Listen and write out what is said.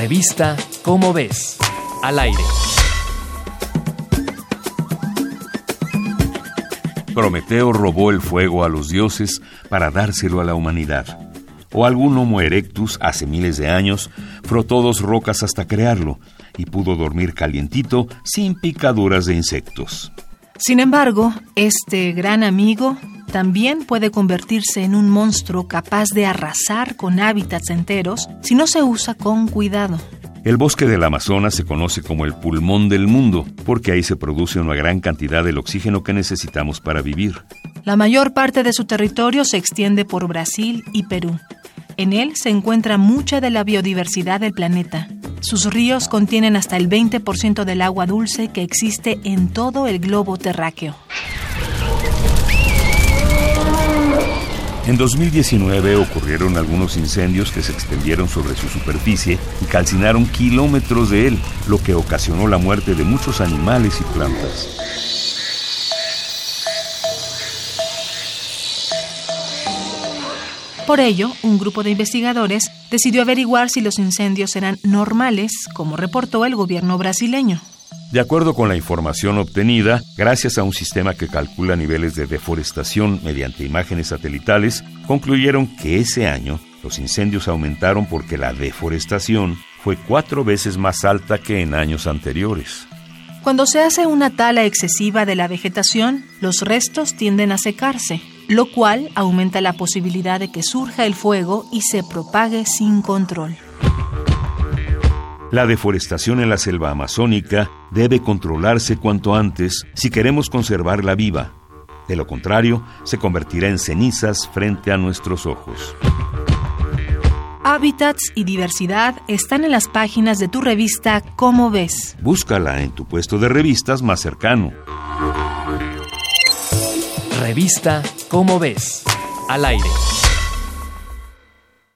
Revista Cómo ves, al aire. Prometeo robó el fuego a los dioses para dárselo a la humanidad. O algún Homo erectus hace miles de años frotó dos rocas hasta crearlo y pudo dormir calientito sin picaduras de insectos. Sin embargo, este gran amigo también puede convertirse en un monstruo capaz de arrasar con hábitats enteros si no se usa con cuidado. El bosque del Amazonas se conoce como el pulmón del mundo, porque ahí se produce una gran cantidad del oxígeno que necesitamos para vivir. La mayor parte de su territorio se extiende por Brasil y Perú. En él se encuentra mucha de la biodiversidad del planeta. Sus ríos contienen hasta el 20% del agua dulce que existe en todo el globo terráqueo. En 2019 ocurrieron algunos incendios que se extendieron sobre su superficie y calcinaron kilómetros de él, lo que ocasionó la muerte de muchos animales y plantas. Por ello, un grupo de investigadores decidió averiguar si los incendios eran normales, como reportó el gobierno brasileño. De acuerdo con la información obtenida, gracias a un sistema que calcula niveles de deforestación mediante imágenes satelitales, concluyeron que ese año los incendios aumentaron porque la deforestación fue cuatro veces más alta que en años anteriores. Cuando se hace una tala excesiva de la vegetación, los restos tienden a secarse, lo cual aumenta la posibilidad de que surja el fuego y se propague sin control. La deforestación en la selva amazónica debe controlarse cuanto antes si queremos conservarla viva. De lo contrario, se convertirá en cenizas frente a nuestros ojos. Hábitats y diversidad están en las páginas de tu revista Cómo ves. Búscala en tu puesto de revistas más cercano. Revista Cómo ves, al aire.